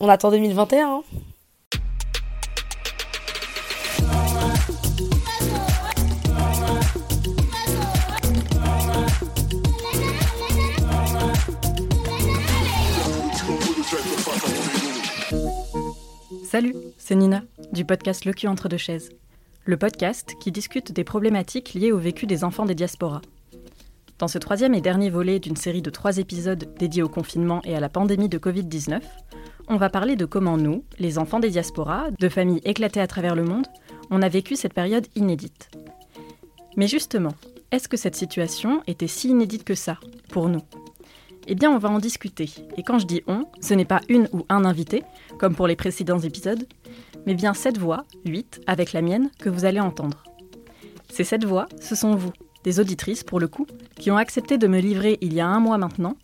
On attend 2021. Hein. Salut, c'est Nina, du podcast Le cul entre deux chaises. Le podcast qui discute des problématiques liées au vécu des enfants des diasporas. Dans ce troisième et dernier volet d'une série de trois épisodes dédiés au confinement et à la pandémie de Covid-19, on va parler de comment nous, les enfants des diasporas, de familles éclatées à travers le monde, on a vécu cette période inédite. Mais justement, est-ce que cette situation était si inédite que ça, pour nous? Eh bien, on va en discuter. Et quand je dis on, ce n'est pas une ou un invité, comme pour les précédents épisodes, mais bien cette voix, huit, avec la mienne, que vous allez entendre. Ces sept voix, ce sont vous, des auditrices pour le coup, qui ont accepté de me livrer il y a un mois maintenant,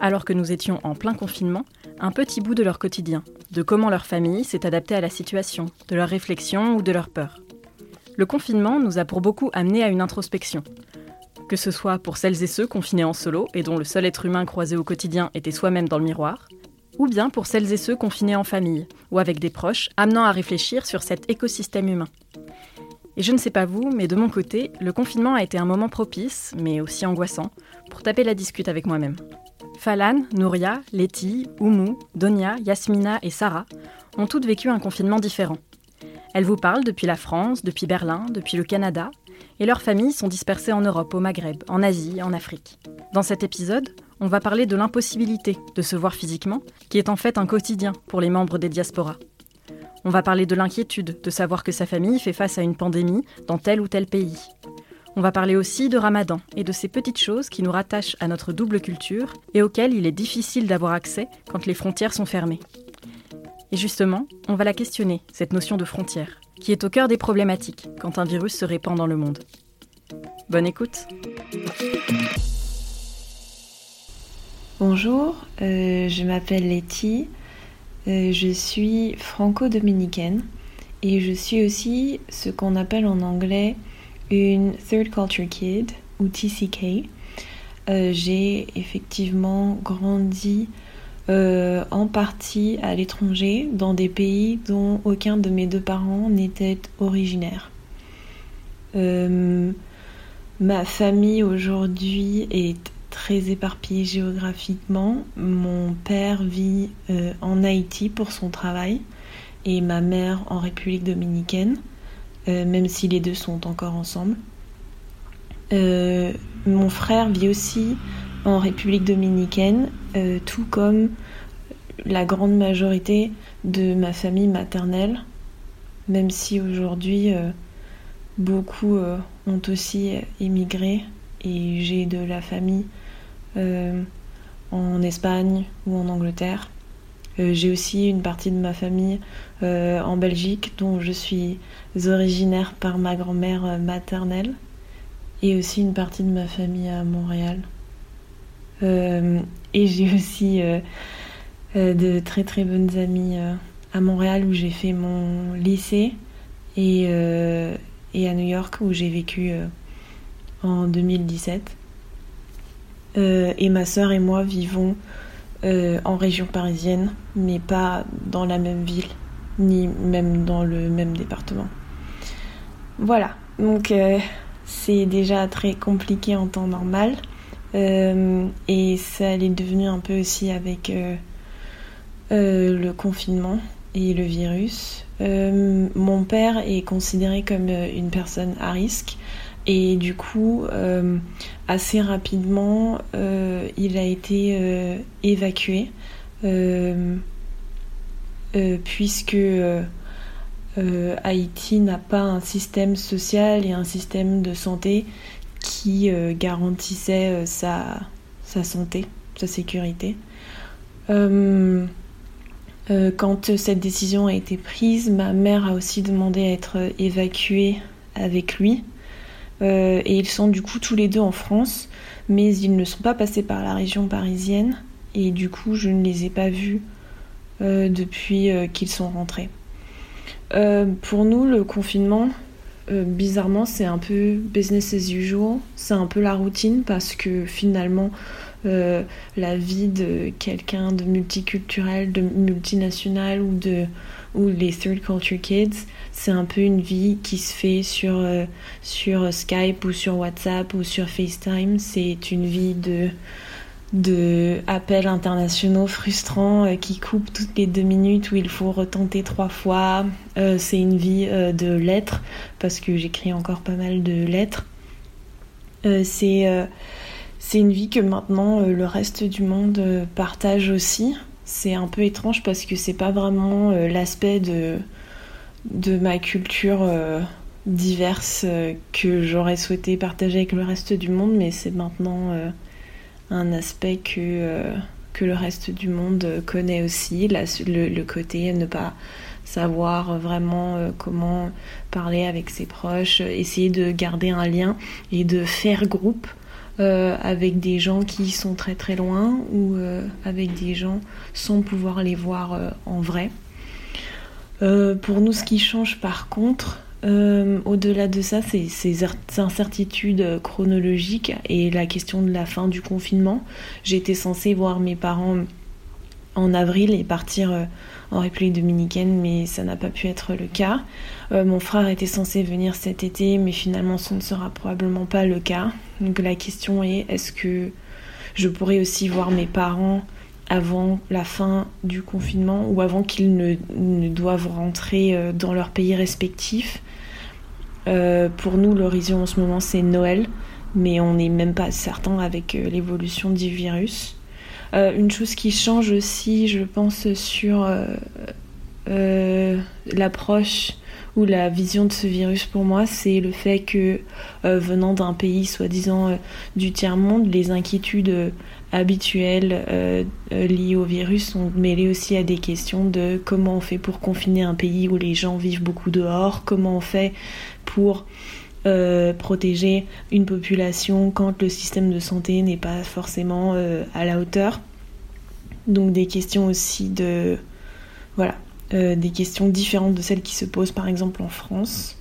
alors que nous étions en plein confinement, un petit bout de leur quotidien, de comment leur famille s'est adaptée à la situation, de leurs réflexions ou de leurs peurs. Le confinement nous a pour beaucoup amené à une introspection. Que ce soit pour celles et ceux confinés en solo et dont le seul être humain croisé au quotidien était soi-même dans le miroir, ou bien pour celles et ceux confinés en famille ou avec des proches, amenant à réfléchir sur cet écosystème humain. Et je ne sais pas vous, mais de mon côté, le confinement a été un moment propice, mais aussi angoissant, pour taper la discute avec moi-même. Falan, Nouria, Letty, Oumu, Donia, Yasmina et Sarah ont toutes vécu un confinement différent. Elles vous parlent depuis la France, depuis Berlin, depuis le Canada, et leurs familles sont dispersées en Europe, au Maghreb, en Asie, en Afrique. Dans cet épisode, on va parler de l'impossibilité de se voir physiquement, qui est en fait un quotidien pour les membres des diasporas. On va parler de l'inquiétude de savoir que sa famille fait face à une pandémie dans tel ou tel pays. On va parler aussi de Ramadan et de ces petites choses qui nous rattachent à notre double culture et auxquelles il est difficile d'avoir accès quand les frontières sont fermées. Et justement, on va la questionner, cette notion de frontière, qui est au cœur des problématiques quand un virus se répand dans le monde. Bonne écoute Bonjour, euh, je m'appelle Letty, euh, je suis franco-dominicaine et je suis aussi ce qu'on appelle en anglais une Third Culture Kid ou TCK. Euh, j'ai effectivement grandi euh, en partie à l'étranger dans des pays dont aucun de mes deux parents n'était originaire. ma famille aujourd'hui est très éparpillé géographiquement. Mon père vit euh, en Haïti pour son travail et ma mère en République dominicaine, euh, même si les deux sont encore ensemble. Euh, mon frère vit aussi en République dominicaine, tout comme la grande majorité de ma famille maternelle, même si aujourd'hui beaucoup ont aussi émigré et j'ai de la famille en Espagne ou en Angleterre. Euh, j'ai aussi une partie de ma famille euh, en Belgique dont je suis originaire par ma grand-mère maternelle et aussi une partie de ma famille à Montréal. et j'ai aussi de très très bonnes amies à Montréal où j'ai fait mon lycée et, et à New York où j'ai vécu en 2017. Euh, et ma sœur et moi vivons euh, en région parisienne, mais pas dans la même ville, ni même dans le même département. Voilà, donc euh, c'est déjà très compliqué en temps normal. et ça l'est devenu un peu aussi avec le confinement et le virus. mon père est considéré comme une personne à risque. Et du coup, euh, assez rapidement, euh, il a été euh, évacué, puisque Haïti n'a pas un système social et un système de santé qui garantissait sa, sa, santé, sa sécurité. quand cette décision a été prise, ma mère a aussi demandé à être évacuée avec lui. Euh, et ils sont du coup tous les deux en France, mais ils ne sont pas passés par la région parisienne et du coup je ne les ai pas vus euh, depuis euh, qu'ils sont rentrés. pour nous, le confinement, bizarrement, c'est un peu business as usual, c'est un peu la routine parce que finalement, la vie de quelqu'un de multiculturel, de multinational ou de ou les third culture kids, c'est un peu une vie qui se fait sur, euh, sur Skype ou sur WhatsApp ou sur FaceTime. C'est une vie de, de appels internationaux frustrants euh, qui coupent toutes les deux minutes où il faut retenter trois fois. Euh, c'est une vie de lettres parce que j'écris encore pas mal de lettres. c'est c'est une vie que maintenant le reste du monde partage aussi. C'est un peu étrange parce que c'est pas vraiment euh, l'aspect de, de ma culture euh, diverse euh, que j'aurais souhaité partager avec le reste du monde, mais c'est maintenant un aspect que, que le reste du monde connaît aussi, le, le, côté ne pas savoir vraiment comment parler avec ses proches, essayer de garder un lien et de faire groupe euh, avec des gens qui sont très très loin ou euh, avec des gens sans pouvoir les voir euh, en vrai. pour nous, ce qui change par contre, au-delà de ça, c'est ces incertitudes chronologiques et la question de la fin du confinement. J'étais censée voir mes parents en avril et partir en République dominicaine, mais ça n'a pas pu être le cas. Euh, mon frère était censé venir cet été, mais finalement ce ne sera probablement pas le cas. Donc la question est, est-ce que je pourrais aussi voir mes parents avant la fin du confinement ou avant qu'ils ne, doivent rentrer euh, dans leur pays respectif? Euh, Pour nous, l'horizon en ce moment, c'est Noël, mais on n'est même pas certain avec l'évolution du virus. Euh, une chose qui change aussi, je pense, sur euh, euh, l'approche ou la vision de ce virus pour moi, c'est le fait que venant d'un pays soi-disant du tiers-monde, les inquiétudes habituelles liées au virus sont mêlées aussi à des questions de comment on fait pour confiner un pays où les gens vivent beaucoup dehors, comment on fait pour protéger une population quand le système de santé n'est pas forcément à la hauteur. Donc des questions aussi de... Voilà, euh, des questions différentes de celles qui se posent par exemple en France.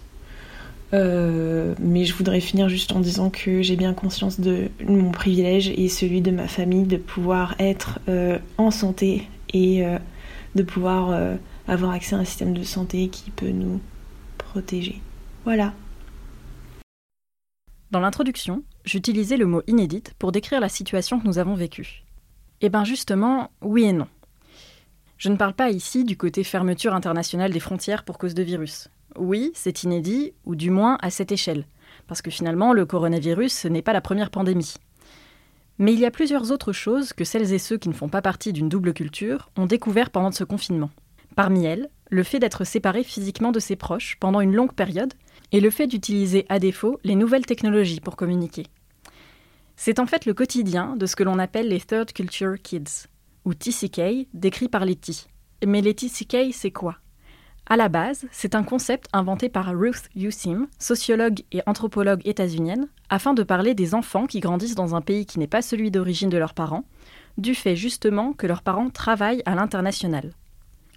Euh, mais je voudrais finir juste en disant que j'ai bien conscience de mon privilège et celui de ma famille de pouvoir être euh, en santé et de pouvoir avoir accès à un système de santé qui peut nous protéger. Voilà. Dans l'introduction, j'utilisais le mot inédite pour décrire la situation que nous avons vécue. Eh bien justement, oui et non. Je ne parle pas ici du côté fermeture internationale des frontières pour cause de virus. Oui, c'est inédit, ou du moins à cette échelle, parce que finalement le coronavirus n'est pas la première pandémie. Mais il y a plusieurs autres choses que celles et ceux qui ne font pas partie d'une double culture ont découvert pendant ce confinement. Parmi elles, le fait d'être séparé physiquement de ses proches pendant une longue période et le fait d'utiliser à défaut les nouvelles technologies pour communiquer. C'est en fait le quotidien de ce que l'on appelle les Third Culture Kids, ou TCK, décrit par Letty. Mais les TCK, c'est quoi? À la base, c'est un concept inventé par Ruth Usim, sociologue et anthropologue états-unienne, afin de parler des enfants qui grandissent dans un pays qui n'est pas celui d'origine de leurs parents, du fait justement que leurs parents travaillent à l'international.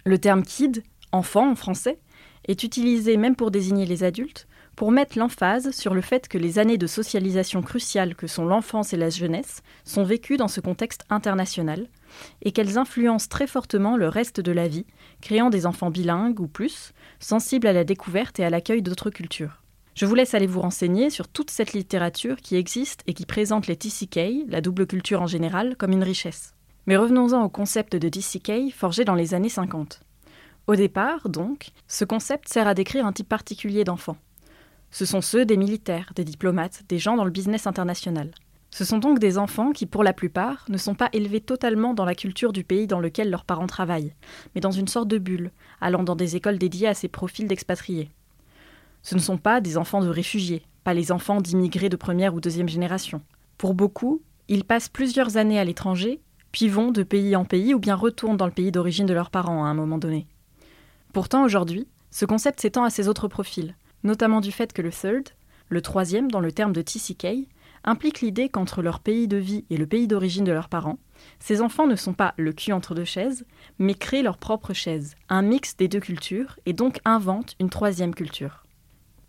Le terme kid, enfant en français, est utilisé même pour désigner les adultes, pour mettre l'emphase sur le fait que les années de socialisation cruciales que sont l'enfance et la jeunesse sont vécues dans ce contexte international et qu'elles influencent très fortement le reste de la vie, créant des enfants bilingues ou plus, sensibles à la découverte et à l'accueil d'autres cultures. Je vous laisse aller vous renseigner sur toute cette littérature qui existe et qui présente les TCK, la double culture en général, comme une richesse. Mais revenons-en au concept de TCK forgé dans les années 50. Au départ, donc, ce concept sert à décrire un type particulier d'enfant. Ce sont ceux des militaires, des diplomates, des gens dans le business international. Ce sont donc des enfants qui, pour la plupart, ne sont pas élevés totalement dans la culture du pays dans lequel leurs parents travaillent, mais dans une sorte de bulle, allant dans des écoles dédiées à ces profils d'expatriés. Ce ne sont pas des enfants de réfugiés, pas les enfants d'immigrés de première ou deuxième génération. Pour beaucoup, ils passent plusieurs années à l'étranger, puis vont de pays en pays ou bien retournent dans le pays d'origine de leurs parents à un moment donné. Pourtant, aujourd'hui, ce concept s'étend à ces autres profils, notamment du fait que le third, le troisième dans le terme de TCK, implique l'idée qu'entre leur pays de vie et le pays d'origine de leurs parents, ces enfants ne sont pas le cul entre deux chaises, mais créent leur propre chaise, un mix des deux cultures, et donc inventent une troisième culture.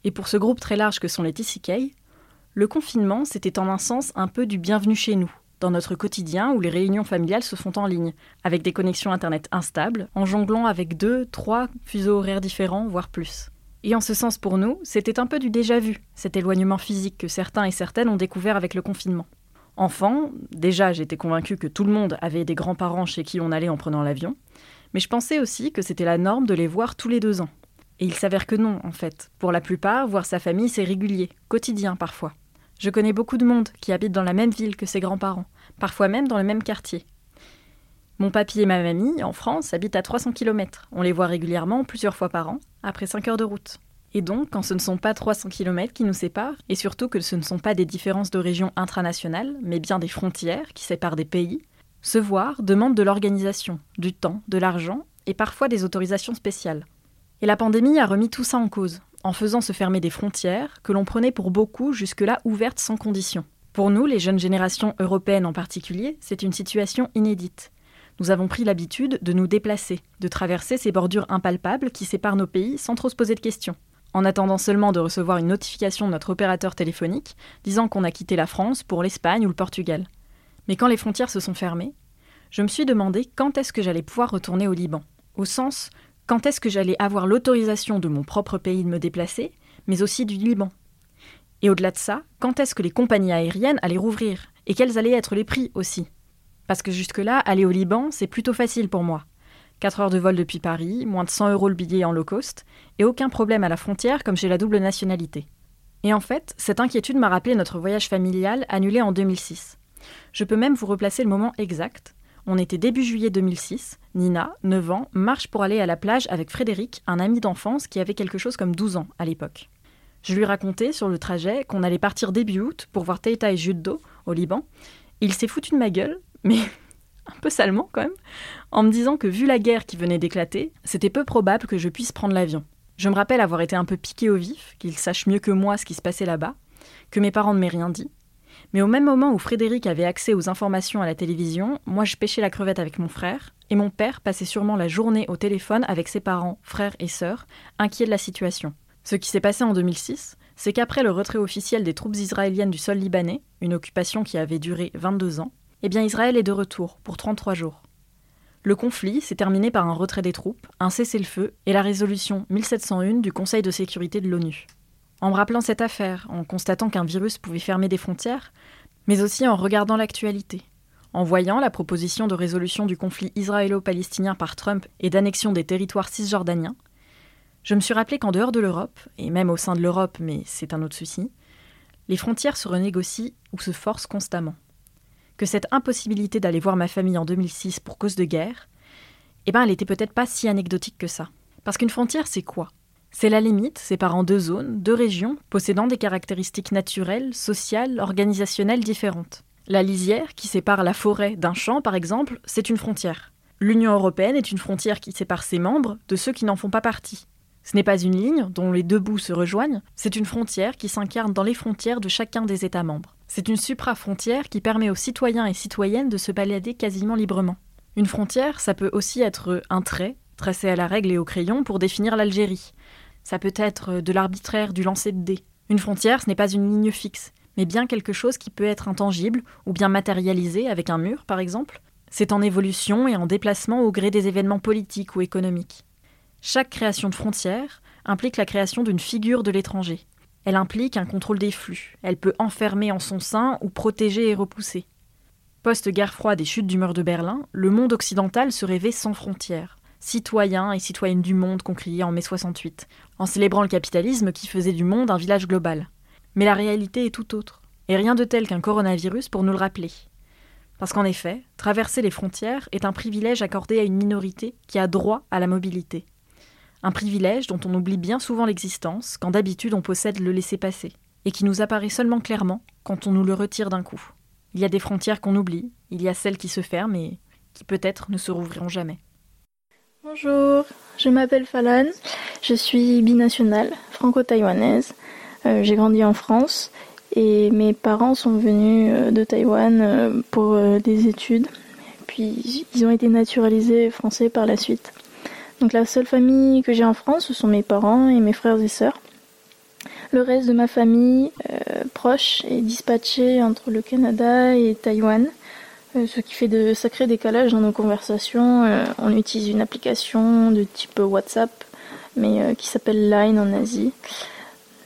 Et pour ce groupe très large que sont les TCK, le confinement, c'était en un sens un peu du bienvenu chez nous, dans notre quotidien où les réunions familiales se font en ligne, avec des connexions Internet instables, en jonglant avec deux, trois fuseaux horaires différents, voire plus. Et en ce sens pour nous, c'était un peu du déjà vu, cet éloignement physique que certains et certaines ont découvert avec le confinement. Enfant, déjà j'étais convaincue que tout le monde avait des grands-parents chez qui on allait en prenant l'avion, mais je pensais aussi que c'était la norme de les voir tous les deux ans. Et il s'avère que non, en fait. Pour la plupart, voir sa famille, c'est régulier, quotidien parfois. Je connais beaucoup de monde qui habite dans la même ville que ses grands-parents, parfois même dans le même quartier. Mon papy et ma mamie, en France, habitent à 300 km. On les voit régulièrement, plusieurs fois par an, après 5 heures de route. Et donc, quand ce ne sont pas 300 km qui nous séparent, et surtout que ce ne sont pas des différences de région intranationales, mais bien des frontières qui séparent des pays, se voir demande de l'organisation, du temps, de l'argent et parfois des autorisations spéciales. Et la pandémie a remis tout ça en cause, en faisant se fermer des frontières que l'on prenait pour beaucoup jusque-là ouvertes sans condition. Pour nous, les jeunes générations européennes en particulier, c'est une situation inédite. Nous avons pris l'habitude de nous déplacer, de traverser ces bordures impalpables qui séparent nos pays sans trop se poser de questions. En attendant seulement de recevoir une notification de notre opérateur téléphonique disant qu'on a quitté la France pour l'Espagne ou le Portugal. Mais quand les frontières se sont fermées, je me suis demandé quand est-ce que j'allais pouvoir retourner au Liban. Au sens quand est-ce que j'allais avoir l'autorisation de mon propre pays de me déplacer, mais aussi du Liban? Et au-delà de ça, quand est-ce que les compagnies aériennes allaient rouvrir? Et quels allaient être les prix aussi? Parce que jusque-là, aller au Liban, c'est plutôt facile pour moi. 4 heures de vol depuis Paris, moins de 100 euros le billet en low cost, et aucun problème à la frontière comme j'ai la double nationalité. Et en fait, cette inquiétude m'a rappelé notre voyage familial annulé en 2006. Je peux même vous replacer le moment exact, on était début juillet 2006. Nina, 9 ans, marche pour aller à la plage avec Frédéric, un ami d'enfance qui avait quelque chose comme 12 ans à l'époque. Je lui racontais sur le trajet qu'on allait partir début août pour voir Teita et Judo au Liban. Il s'est foutu de ma gueule, mais un peu salement quand même, en me disant que vu la guerre qui venait d'éclater, c'était peu probable que je puisse prendre l'avion. Je me rappelle avoir été un peu piqué au vif, qu'il sache mieux que moi ce qui se passait là-bas, que mes parents ne m'aient rien dit, mais au même moment où Frédéric avait accès aux informations à la télévision, moi je pêchais la crevette avec mon frère, et mon père passait sûrement la journée au téléphone avec ses parents, frères et sœurs, inquiets de la situation. Ce qui s'est passé en 2006, c'est qu'après le retrait officiel des troupes israéliennes du sol libanais, une occupation qui avait duré 22 ans, eh bien Israël est de retour pour 33 jours. Le conflit s'est terminé par un retrait des troupes, un cessez-le-feu et la résolution 1701 du Conseil de sécurité de l'ONU. En me rappelant cette affaire, en constatant qu'un virus pouvait fermer des frontières, mais aussi en regardant l'actualité, en voyant la proposition de résolution du conflit israélo-palestinien par Trump et d'annexion des territoires cisjordaniens, je me suis rappelé qu'en dehors de l'Europe, et même au sein de l'Europe, mais c'est un autre souci, les frontières se renégocient ou se forcent constamment. Que cette impossibilité d'aller voir ma famille en 2006 pour cause de guerre, eh ben elle était peut-être pas si anecdotique que ça. Parce qu'une frontière, c'est quoi? C'est la limite séparant deux zones, deux régions, possédant des caractéristiques naturelles, sociales, organisationnelles différentes. La lisière, qui sépare la forêt d'un champ, par exemple, c'est une frontière. L'Union européenne est une frontière qui sépare ses membres de ceux qui n'en font pas partie. Ce n'est pas une ligne dont les deux bouts se rejoignent, c'est une frontière qui s'incarne dans les frontières de chacun des États membres. C'est une supra-frontière qui permet aux citoyens et citoyennes de se balader quasiment librement. Une frontière, ça peut aussi être un trait, tracé à la règle et au crayon pour définir l'Algérie, ça peut être de l'arbitraire, du lancer de dés. Une frontière, ce n'est pas une ligne fixe, mais bien quelque chose qui peut être intangible ou bien matérialisé avec un mur, par exemple. C'est en évolution et en déplacement au gré des événements politiques ou économiques. Chaque création de frontière implique la création d'une figure de l'étranger. Elle implique un contrôle des flux. Elle peut enfermer en son sein ou protéger et repousser. Post-guerre froide et chute du mur de Berlin, le monde occidental se rêvait sans frontières citoyens et citoyennes du monde qu'on criait en mai 68, en célébrant le capitalisme qui faisait du monde un village global. Mais la réalité est tout autre, et rien de tel qu'un coronavirus pour nous le rappeler. Parce qu'en effet, traverser les frontières est un privilège accordé à une minorité qui a droit à la mobilité. Un privilège dont on oublie bien souvent l'existence quand d'habitude on possède le laisser-passer, et qui nous apparaît seulement clairement quand on nous le retire d'un coup. Il y a des frontières qu'on oublie, il y a celles qui se ferment et qui peut-être ne se rouvriront jamais. Bonjour, je m'appelle Falan, je suis binationale, franco-taïwanaise. Euh, j'ai grandi en France et mes parents sont venus euh, de Taïwan euh, pour des études. Puis ils ont été naturalisés français par la suite. Donc la seule famille que j'ai en France, ce sont mes parents et mes frères et sœurs. Le reste de ma famille proche est dispatché entre le Canada et Taïwan. Ce qui fait de sacrés décalages dans nos conversations. on utilise une application de type WhatsApp, mais qui s'appelle Line en Asie.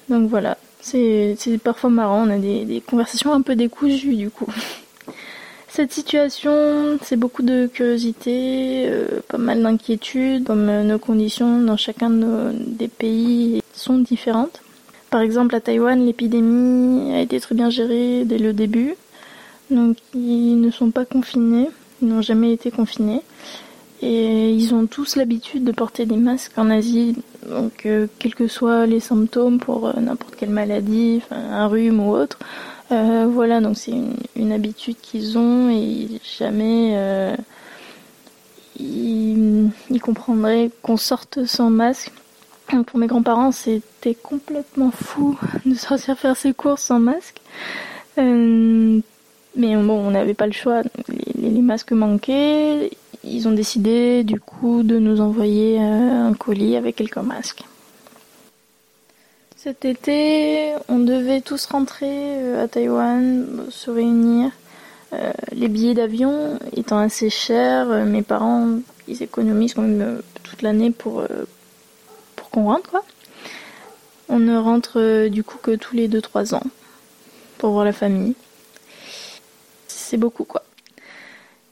Donc voilà, c'est parfois marrant, on a des, conversations un peu décousues du coup. Cette situation, c'est beaucoup de curiosité, euh, pas mal d'inquiétude, comme euh, nos conditions dans chacun des pays sont différentes. Par exemple, à Taïwan, l'épidémie a été très bien gérée dès le début. Donc, ils ne sont pas confinés, ils n'ont jamais été confinés. Et ils ont tous l'habitude de porter des masques en Asie, donc euh, quels que soient les symptômes pour n'importe quelle maladie, un rhume ou autre, euh, voilà, donc c'est une, habitude qu'ils ont et jamais euh, ils, comprendraient qu'on sorte sans masque. pour mes grands-parents, c'était complètement fou de sortir faire ses courses sans masque. Euh, mais bon, on n'avait pas le choix. Les, masques manquaient. Ils ont décidé du coup de nous envoyer un colis avec quelques masques. Cet été, on devait tous rentrer euh, à Taïwan, se réunir. Euh, les billets d'avion étant assez chers, euh, mes parents, ils économisent quand même toute l'année pour, pour qu'on rentre, quoi. On ne rentre du coup que tous les 2-3 ans pour voir la famille. C'est beaucoup, quoi.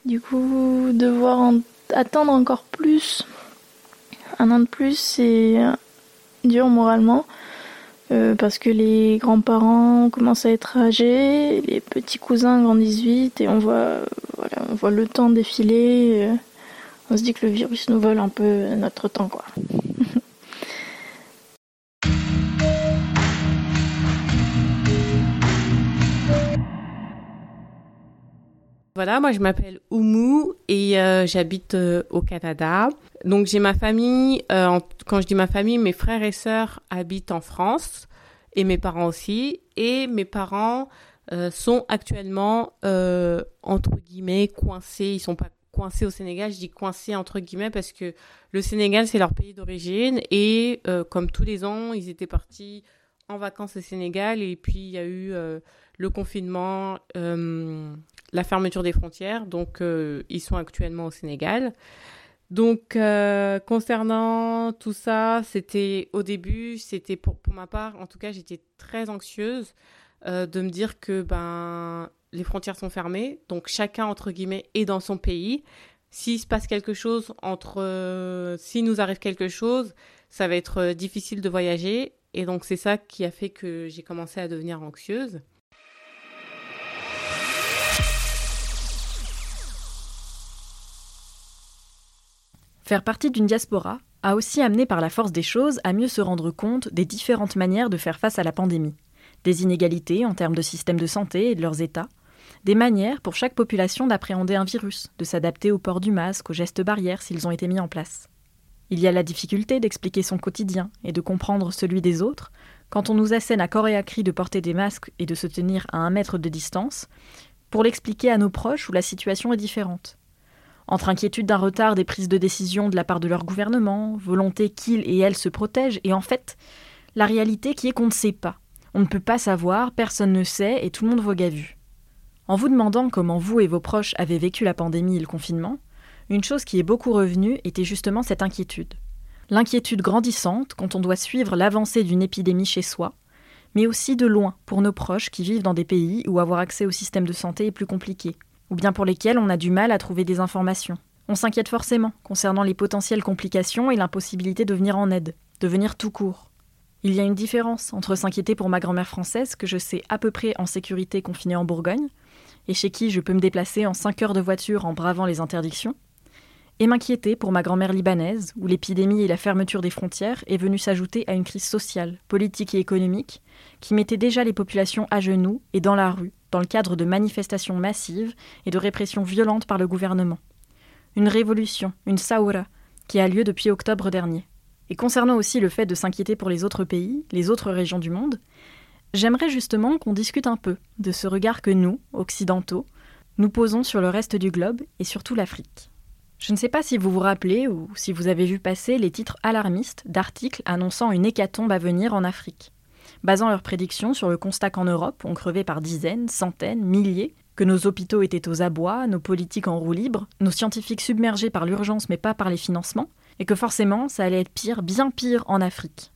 Du coup, devoir attendre encore plus, un an de plus, c'est dur moralement. Euh, parce que les grands-parents commencent à être âgés, les petits cousins grandissent vite et on voit, voilà, on voit le temps défiler. Euh, on se dit que le virus nous vole un peu notre temps, quoi. Voilà, moi je m'appelle Oumu et euh, j'habite au Canada. Donc j'ai ma famille, euh, quand je dis ma famille, mes frères et sœurs habitent en France et mes parents aussi. Et mes parents euh, sont actuellement euh, entre guillemets coincés. Ils sont pas coincés au Sénégal. Je dis coincés entre guillemets parce que le Sénégal c'est leur pays d'origine et comme tous les ans ils étaient partis en vacances au Sénégal et puis il y a eu le confinement, la fermeture des frontières. Donc ils sont actuellement au Sénégal. Donc, euh, concernant tout ça, c'était au début, c'était pour, ma part, en tout cas, j'étais très anxieuse euh, de me dire que ben les frontières sont fermées, donc chacun entre guillemets est dans son pays. S'il se passe quelque chose entre, euh, s'il nous arrive quelque chose, ça va être difficile de voyager, et donc c'est ça qui a fait que j'ai commencé à devenir anxieuse. Faire partie d'une diaspora a aussi amené par la force des choses à mieux se rendre compte des différentes manières de faire face à la pandémie, des inégalités en termes de système de santé et de leurs états, des manières pour chaque population d'appréhender un virus, de s'adapter au port du masque, aux gestes barrières s'ils ont été mis en place. Il y a la difficulté d'expliquer son quotidien et de comprendre celui des autres. Quand on nous assène à corps et à cri de porter des masques et de se tenir à un mètre de distance, pour l'expliquer à nos proches où la situation est différente entre inquiétude d'un retard des prises de décision de la part de leur gouvernement, volonté qu'ils et elles se protègent, et en fait, la réalité qui est qu'on ne sait pas. On ne peut pas savoir, personne ne sait, et tout le monde vogue à vue. En vous demandant comment vous et vos proches avez vécu la pandémie et le confinement, une chose qui est beaucoup revenue était justement cette inquiétude. L'inquiétude grandissante quand on doit suivre l'avancée d'une épidémie chez soi, mais aussi de loin pour nos proches qui vivent dans des pays où avoir accès au système de santé est plus compliqué, ou bien pour lesquels on a du mal à trouver des informations. On s'inquiète forcément concernant les potentielles complications et l'impossibilité de venir en aide, de venir tout court. Il y a une différence entre s'inquiéter pour ma grand-mère française, que je sais à peu près en sécurité confinée en Bourgogne, et chez qui je peux me déplacer en 5 heures de voiture en bravant les interdictions, et m'inquiéter pour ma grand-mère libanaise, où l'épidémie et la fermeture des frontières est venue s'ajouter à une crise sociale, politique et économique qui mettait déjà les populations à genoux et dans la rue, dans le cadre de manifestations massives et de répressions violentes par le gouvernement. Une révolution, une saoura, qui a lieu depuis octobre dernier. Et concernant aussi le fait de s'inquiéter pour les autres pays, les autres régions du monde, j'aimerais justement qu'on discute un peu de ce regard que nous, occidentaux, nous posons sur le reste du globe et surtout l'Afrique. Je ne sais pas si vous vous rappelez ou si vous avez vu passer les titres alarmistes d'articles annonçant une hécatombe à venir en Afrique basant leurs prédictions sur le constat qu'en Europe, on crevait par dizaines, centaines, milliers, que nos hôpitaux étaient aux abois, nos politiques en roue libre, nos scientifiques submergés par l'urgence mais pas par les financements, et que forcément ça allait être pire, bien pire en Afrique.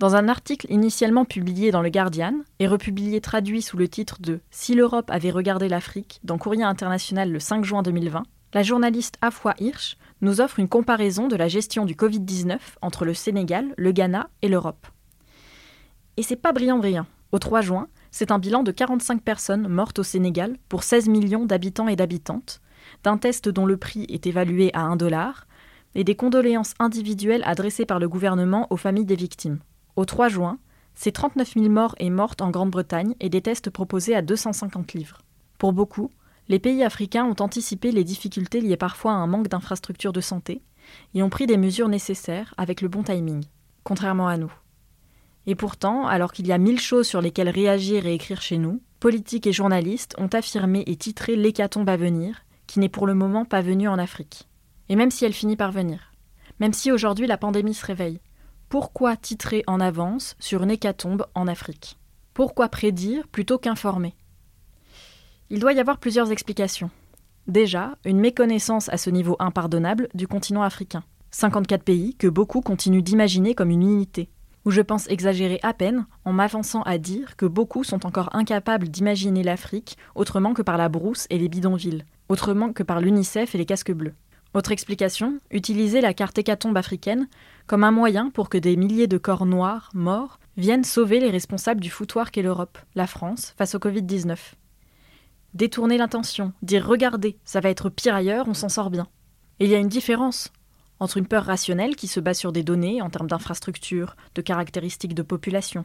Dans un article initialement publié dans le Guardian et republié traduit sous le titre de Si l'Europe avait regardé l'Afrique dans Courrier International le 5 juin 2020, la journaliste Afwa Hirsch nous offre une comparaison de la gestion du Covid-19 entre le Sénégal, le Ghana et l'Europe. Et c'est pas brillant brillant. Au 3 juin, c'est un bilan de 45 personnes mortes au Sénégal pour 16 millions d'habitants et d'habitantes, d'un test dont le prix est évalué à 1 dollar, et des condoléances individuelles adressées par le gouvernement aux familles des victimes. Au 3 juin, c'est 39 000 morts et mortes en Grande-Bretagne et des tests proposés à 250 livres. Pour beaucoup, les pays africains ont anticipé les difficultés liées parfois à un manque d'infrastructures de santé et ont pris des mesures nécessaires avec le bon timing, contrairement à nous. Et pourtant, alors qu'il y a mille choses sur lesquelles réagir et écrire chez nous, politiques et journalistes ont affirmé et titré l'hécatombe à venir, qui n'est pour le moment pas venue en Afrique. Et même si elle finit par venir, même si aujourd'hui la pandémie se réveille, pourquoi titrer en avance sur une hécatombe en Afrique? Pourquoi prédire plutôt qu'informer? Il doit y avoir plusieurs explications. Déjà, une méconnaissance à ce niveau impardonnable du continent africain. 54 pays que beaucoup continuent d'imaginer comme une unité, où je pense exagérer à peine en m'avançant à dire que beaucoup sont encore incapables d'imaginer l'Afrique autrement que par la brousse et les bidonvilles, autrement que par l'UNICEF et les casques bleus. Autre explication, utiliser la carte hécatombe africaine comme un moyen pour que des milliers de corps noirs, morts, viennent sauver les responsables du foutoir qu'est l'Europe, la France, face au Covid-19. Détourner l'intention, dire regardez, ça va être pire ailleurs, on s'en sort bien. Et il y a une différence entre une peur rationnelle qui se base sur des données en termes d'infrastructures, de caractéristiques de population,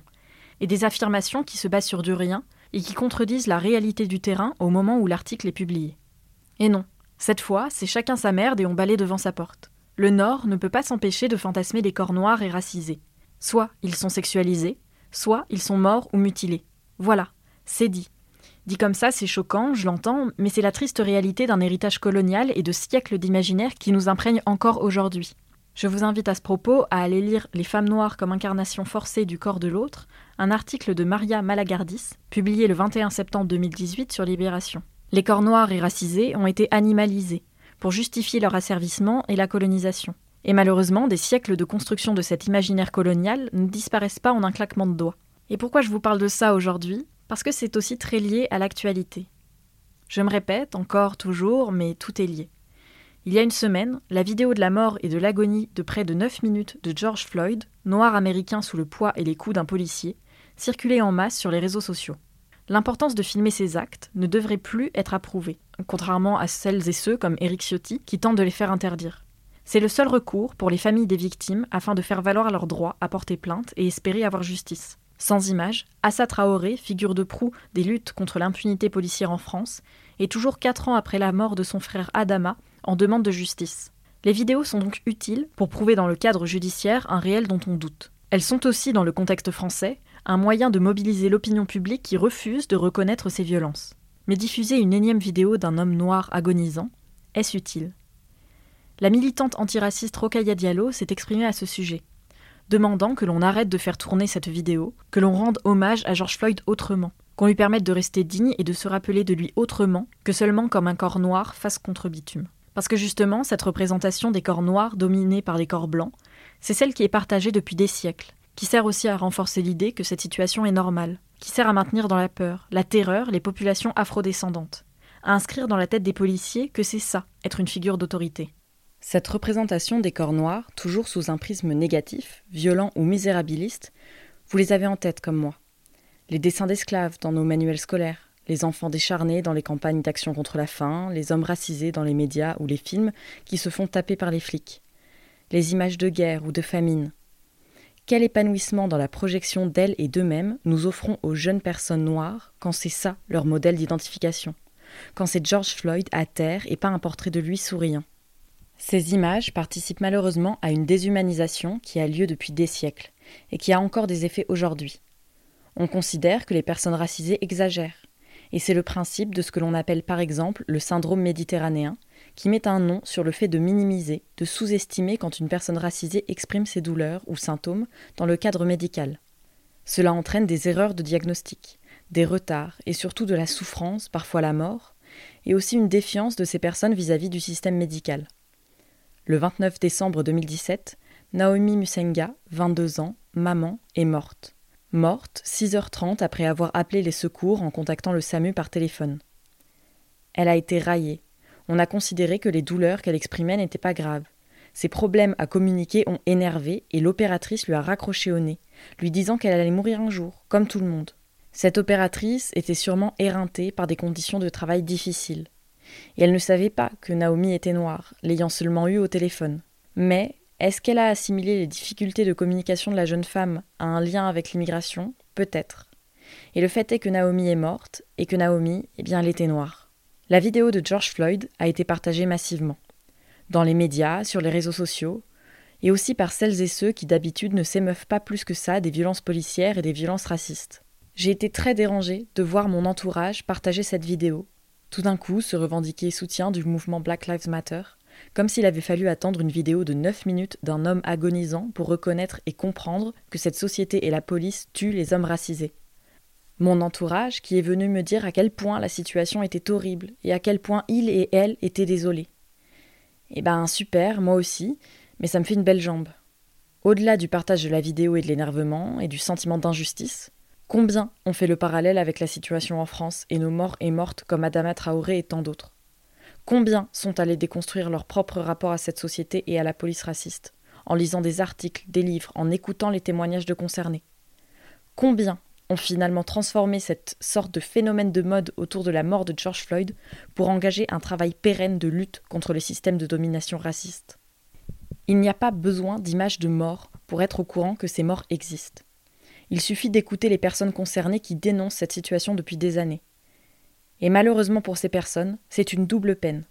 et des affirmations qui se basent sur du rien et qui contredisent la réalité du terrain au moment où l'article est publié. Et non, cette fois, c'est chacun sa merde et on balaye devant sa porte. Le Nord ne peut pas s'empêcher de fantasmer des corps noirs et racisés. Soit ils sont sexualisés, soit ils sont morts ou mutilés. Voilà, c'est dit. Dit comme ça, c'est choquant, je l'entends, mais c'est la triste réalité d'un héritage colonial et de siècles d'imaginaire qui nous imprègne encore aujourd'hui. Je vous invite à ce propos à aller lire Les femmes noires comme incarnation forcée du corps de l'autre, un article de Maria Malagardis, publié le 21 septembre 2018 sur Libération. Les corps noirs et racisés ont été animalisés pour justifier leur asservissement et la colonisation. Et malheureusement, des siècles de construction de cet imaginaire colonial ne disparaissent pas en un claquement de doigts. Et pourquoi je vous parle de ça aujourd'hui? Parce que c'est aussi très lié à l'actualité. Je me répète encore, toujours, mais tout est lié. Il y a une semaine, la vidéo de la mort et de l'agonie de près de 9 minutes de George Floyd, noir américain sous le poids et les coups d'un policier, circulait en masse sur les réseaux sociaux. L'importance de filmer ces actes ne devrait plus être approuvée, contrairement à celles et ceux comme Eric Ciotti qui tentent de les faire interdire. C'est le seul recours pour les familles des victimes afin de faire valoir leur droit à porter plainte et espérer avoir justice. Sans image, Assa Traoré, figure de proue des luttes contre l'impunité policière en France, est toujours quatre ans après la mort de son frère Adama en demande de justice. Les vidéos sont donc utiles pour prouver dans le cadre judiciaire un réel dont on doute. Elles sont aussi, dans le contexte français, un moyen de mobiliser l'opinion publique qui refuse de reconnaître ces violences. Mais diffuser une énième vidéo d'un homme noir agonisant, est-ce utile? La militante antiraciste Rokaya Diallo s'est exprimée à ce sujet demandant que l'on arrête de faire tourner cette vidéo, que l'on rende hommage à George Floyd autrement, qu'on lui permette de rester digne et de se rappeler de lui autrement que seulement comme un corps noir face contre bitume. Parce que justement, cette représentation des corps noirs dominés par les corps blancs, c'est celle qui est partagée depuis des siècles, qui sert aussi à renforcer l'idée que cette situation est normale, qui sert à maintenir dans la peur, la terreur les populations afrodescendantes, à inscrire dans la tête des policiers que c'est ça, être une figure d'autorité. Cette représentation des corps noirs, toujours sous un prisme négatif, violent ou misérabiliste, vous les avez en tête comme moi. Les dessins d'esclaves dans nos manuels scolaires, les enfants décharnés dans les campagnes d'action contre la faim, les hommes racisés dans les médias ou les films qui se font taper par les flics, les images de guerre ou de famine. Quel épanouissement dans la projection d'elles et d'eux-mêmes nous offrons aux jeunes personnes noires quand c'est ça leur modèle d'identification, quand c'est George Floyd à terre et pas un portrait de lui souriant. Ces images participent malheureusement à une déshumanisation qui a lieu depuis des siècles et qui a encore des effets aujourd'hui. On considère que les personnes racisées exagèrent, et c'est le principe de ce que l'on appelle par exemple le syndrome méditerranéen, qui met un nom sur le fait de minimiser, de sous-estimer quand une personne racisée exprime ses douleurs ou symptômes dans le cadre médical. Cela entraîne des erreurs de diagnostic, des retards et surtout de la souffrance, parfois la mort, et aussi une défiance de ces personnes vis-à-vis du système médical. Le 29 décembre 2017, Naomi Musenga, 22 ans, maman, est morte. Morte 6h30 après avoir appelé les secours en contactant le SAMU par téléphone. Elle a été raillée. On a considéré que les douleurs qu'elle exprimait n'étaient pas graves. Ses problèmes à communiquer ont énervé et l'opératrice lui a raccroché au nez, lui disant qu'elle allait mourir un jour, comme tout le monde. Cette opératrice était sûrement éreintée par des conditions de travail difficiles. Et elle ne savait pas que Naomi était noire, l'ayant seulement eue au téléphone. Mais est-ce qu'elle a assimilé les difficultés de communication de la jeune femme à un lien avec l'immigration? Peut-être. Et le fait est que Naomi est morte, et que Naomi, eh bien, elle était noire. La vidéo de George Floyd a été partagée massivement. Dans les médias, sur les réseaux sociaux, et aussi par celles et ceux qui d'habitude ne s'émeuvent pas plus que ça des violences policières et des violences racistes. J'ai été très dérangée de voir mon entourage partager cette vidéo, tout d'un coup se revendiquer soutien du mouvement Black Lives Matter, comme s'il avait fallu attendre une vidéo de 9 minutes d'un homme agonisant pour reconnaître et comprendre que cette société et la police tuent les hommes racisés. Mon entourage qui est venu me dire à quel point la situation était horrible et à quel point il et elle étaient désolés. Eh ben super, moi aussi, mais ça me fait une belle jambe. Au-delà du partage de la vidéo et de l'énervement et du sentiment d'injustice, Combien ont fait le parallèle avec la situation en France et nos morts et mortes comme Adama Traoré et tant d'autres? Combien sont allés déconstruire leur propre rapport à cette société et à la police raciste, en lisant des articles, des livres, en écoutant les témoignages de concernés? Combien ont finalement transformé cette sorte de phénomène de mode autour de la mort de George Floyd pour engager un travail pérenne de lutte contre les systèmes de domination raciste? Il n'y a pas besoin d'images de mort pour être au courant que ces morts existent. Il suffit d'écouter les personnes concernées qui dénoncent cette situation depuis des années. Et malheureusement pour ces personnes, c'est une double peine.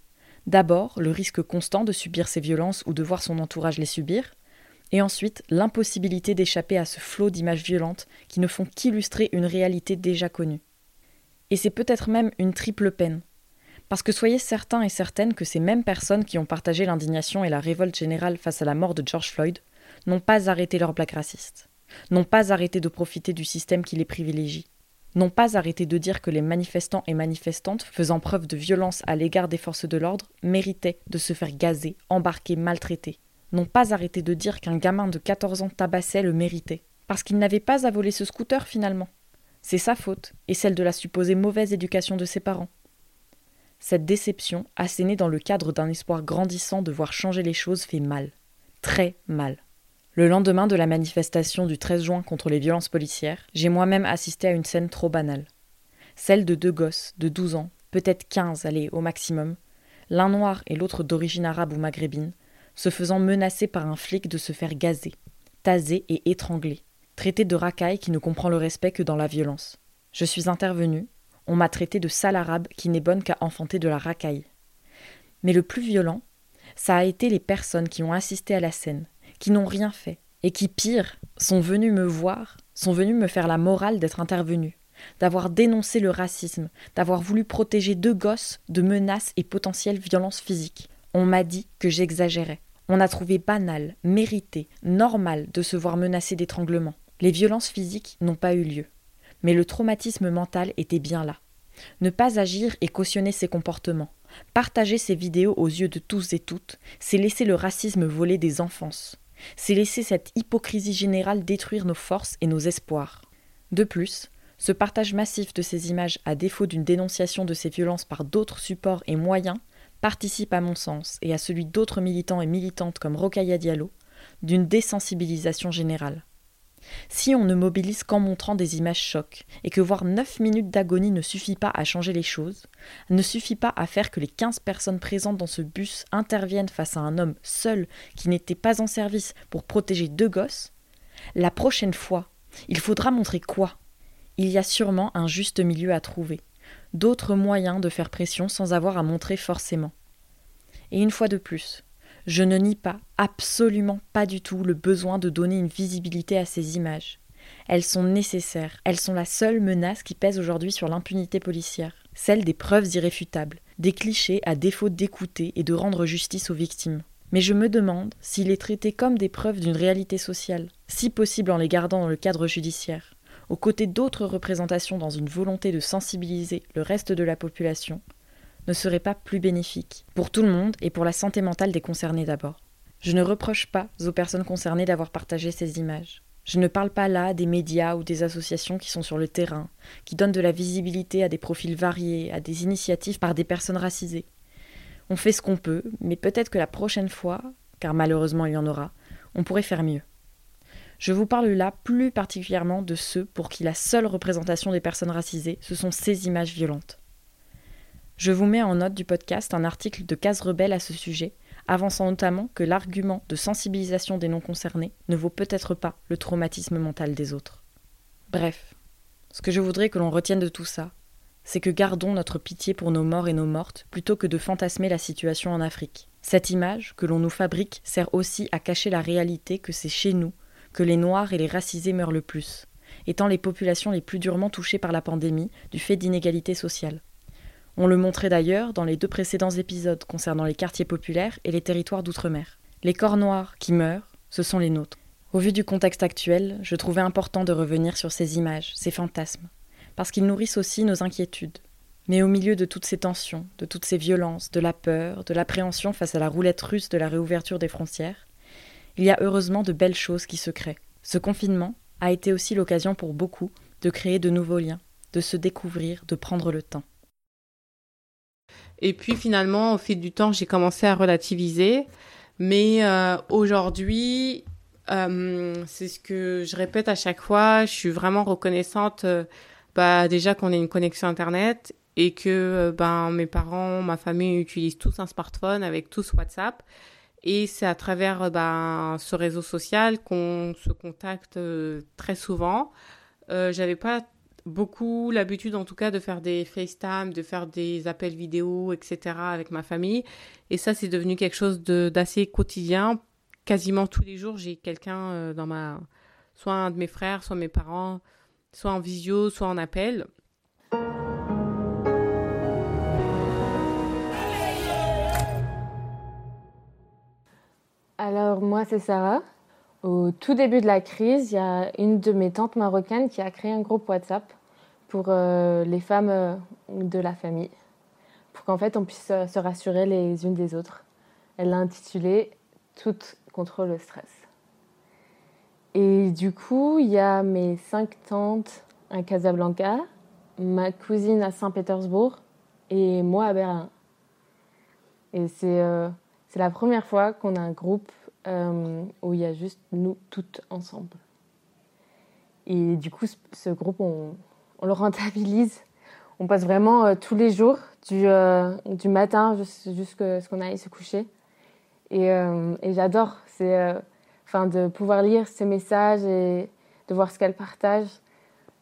D'abord, le risque constant de subir ces violences ou de voir son entourage les subir, et ensuite l'impossibilité d'échapper à ce flot d'images violentes qui ne font qu'illustrer une réalité déjà connue. Et c'est peut-être même une triple peine. Parce que soyez certains et certaines que ces mêmes personnes qui ont partagé l'indignation et la révolte générale face à la mort de George Floyd n'ont pas arrêté leur blague raciste n'ont pas arrêté de profiter du système qui les privilégie, n'ont pas arrêté de dire que les manifestants et manifestantes faisant preuve de violence à l'égard des forces de l'ordre méritaient de se faire gazer, embarquer, maltraiter, n'ont pas arrêté de dire qu'un gamin de 14 ans tabassait le méritait, parce qu'il n'avait pas à voler ce scooter finalement. C'est sa faute, et celle de la supposée mauvaise éducation de ses parents. Cette déception, assénée dans le cadre d'un espoir grandissant de voir changer les choses, fait mal. Très mal. Le lendemain de la manifestation du 13 juin contre les violences policières, j'ai moi-même assisté à une scène trop banale. Celle de deux gosses de 12 ans, peut-être 15 allez, au maximum, l'un noir et l'autre d'origine arabe ou maghrébine, se faisant menacer par un flic de se faire gazer, taser et étrangler, traité de racaille qui ne comprend le respect que dans la violence. Je suis intervenu, on m'a traité de sale arabe qui n'est bonne qu'à enfanter de la racaille. Mais le plus violent, ça a été les personnes qui ont assisté à la scène, qui n'ont rien fait, et qui, pire, sont venus me voir, sont venus me faire la morale d'être intervenu, d'avoir dénoncé le racisme, d'avoir voulu protéger deux gosses de menaces et potentielles violences physiques. On m'a dit que j'exagérais. On a trouvé banal, mérité, normal de se voir menacé d'étranglement. Les violences physiques n'ont pas eu lieu. Mais le traumatisme mental était bien là. Ne pas agir et cautionner ces comportements, partager ces vidéos aux yeux de tous et toutes, c'est laisser le racisme voler des enfances c'est laisser cette hypocrisie générale détruire nos forces et nos espoirs. De plus, ce partage massif de ces images, à défaut d'une dénonciation de ces violences par d'autres supports et moyens, participe à mon sens, et à celui d'autres militants et militantes comme Rokaya Diallo, d'une désensibilisation générale. Si on ne mobilise qu'en montrant des images chocs, et que voir 9 minutes d'agonie ne suffit pas à changer les choses, ne suffit pas à faire que les 15 personnes présentes dans ce bus interviennent face à un homme seul qui n'était pas en service pour protéger deux gosses, la prochaine fois, il faudra montrer quoi? Il y a sûrement un juste milieu à trouver, d'autres moyens de faire pression sans avoir à montrer forcément. Et une fois de plus, je ne nie pas, absolument pas du tout, le besoin de donner une visibilité à ces images. Elles sont nécessaires, elles sont la seule menace qui pèse aujourd'hui sur l'impunité policière, celle des preuves irréfutables, des clichés à défaut d'écouter et de rendre justice aux victimes. Mais je me demande s'il est traité comme des preuves d'une réalité sociale, si possible en les gardant dans le cadre judiciaire, aux côtés d'autres représentations dans une volonté de sensibiliser le reste de la population, ne serait pas plus bénéfique, pour tout le monde et pour la santé mentale des concernés d'abord. Je ne reproche pas aux personnes concernées d'avoir partagé ces images. Je ne parle pas là des médias ou des associations qui sont sur le terrain, qui donnent de la visibilité à des profils variés, à des initiatives par des personnes racisées. On fait ce qu'on peut, mais peut-être que la prochaine fois, car malheureusement il y en aura, on pourrait faire mieux. Je vous parle là plus particulièrement de ceux pour qui la seule représentation des personnes racisées, ce sont ces images violentes. Je vous mets en note du podcast un article de Case Rebelle à ce sujet, avançant notamment que l'argument de sensibilisation des non concernés ne vaut peut-être pas le traumatisme mental des autres. Bref, ce que je voudrais que l'on retienne de tout ça, c'est que gardons notre pitié pour nos morts et nos mortes plutôt que de fantasmer la situation en Afrique. Cette image que l'on nous fabrique sert aussi à cacher la réalité que c'est chez nous que les Noirs et les racisés meurent le plus, étant les populations les plus durement touchées par la pandémie du fait d'inégalités sociales. On le montrait d'ailleurs dans les deux précédents épisodes concernant les quartiers populaires et les territoires d'outre-mer. Les corps noirs qui meurent, ce sont les nôtres. Au vu du contexte actuel, je trouvais important de revenir sur ces images, ces fantasmes, parce qu'ils nourrissent aussi nos inquiétudes. Mais au milieu de toutes ces tensions, de toutes ces violences, de la peur, de l'appréhension face à la roulette russe de la réouverture des frontières, il y a heureusement de belles choses qui se créent. Ce confinement a été aussi l'occasion pour beaucoup de créer de nouveaux liens, de se découvrir, de prendre le temps. Et puis finalement, au fil du temps, j'ai commencé à relativiser. Mais euh, aujourd'hui, euh, c'est ce que je répète à chaque fois, je suis vraiment reconnaissante euh, bah, déjà qu'on ait une connexion Internet et que ben, mes parents, ma famille utilisent tous un smartphone avec tous WhatsApp et c'est à travers ben, ce réseau social qu'on se contacte très souvent. Euh, J'avais pas beaucoup l'habitude, en tout cas, de faire des FaceTime, de faire des appels vidéo, etc. avec ma famille. Et ça, c'est devenu quelque chose d'assez quotidien. Quasiment tous les jours, j'ai quelqu'un euh, dans ma, soit un de mes frères, soit mes parents, soit en visio, soit en appel. Alors moi c'est Sarah. Au tout début de la crise, il y a une de mes tantes marocaines qui a créé un groupe WhatsApp pour euh, les femmes euh, de la famille, pour qu'en fait on puisse euh, se rassurer les unes des autres. Elle l'a intitulé Toutes contre le stress. Et du coup, il y a mes cinq tantes à Casablanca, ma cousine à Saint-Pétersbourg et moi à Berlin. Et c'est c'est la première fois qu'on a un groupe euh, où il y a juste nous toutes ensemble. Et du coup, ce groupe, on, le rentabilise. On passe vraiment euh, tous les jours, du, euh, matin jusqu'à ce qu'on aille se coucher. Et, j'adore enfin, de pouvoir lire ces messages et de voir ce qu'elle partage.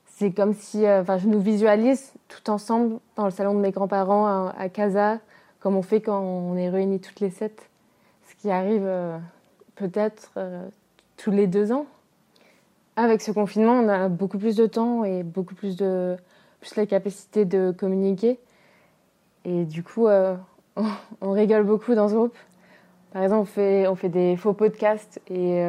C'est comme si enfin, je nous visualise tout ensemble dans le salon de mes grands-parents à, Casa, comme on fait quand on est réunis toutes les sept, ce qui arrive peut-être euh, tous les deux ans. Avec ce confinement, on a beaucoup plus de temps et beaucoup plus de plus la capacité de communiquer. Et du coup, euh, on, rigole beaucoup dans ce groupe. Par exemple, on fait, on fait des faux podcasts et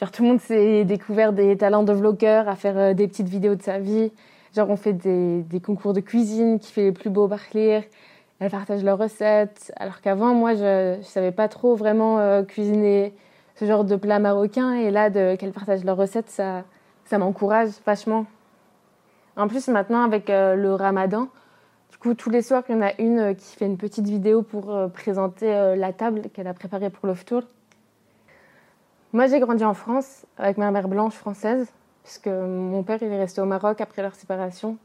genre, tout le monde s'est découvert des talents de vlogueur à faire des petites vidéos de sa vie. Genre, on fait des, des concours de cuisine, qui fait les plus beaux barcliers elles partagent leurs recettes. Alors qu'avant, moi, je ne savais pas trop vraiment euh, cuisiner ce genre de plat marocain. Et là, qu'elles partagent leurs recettes, ça, ça m'encourage vachement. En plus, maintenant, avec euh, le ramadan, du coup, tous les soirs, il y en a une euh, qui fait une petite vidéo pour présenter la table qu'elle a préparée pour le tour. Moi, j'ai grandi en France avec ma mère blanche française, puisque mon père il est resté au Maroc après leur séparation.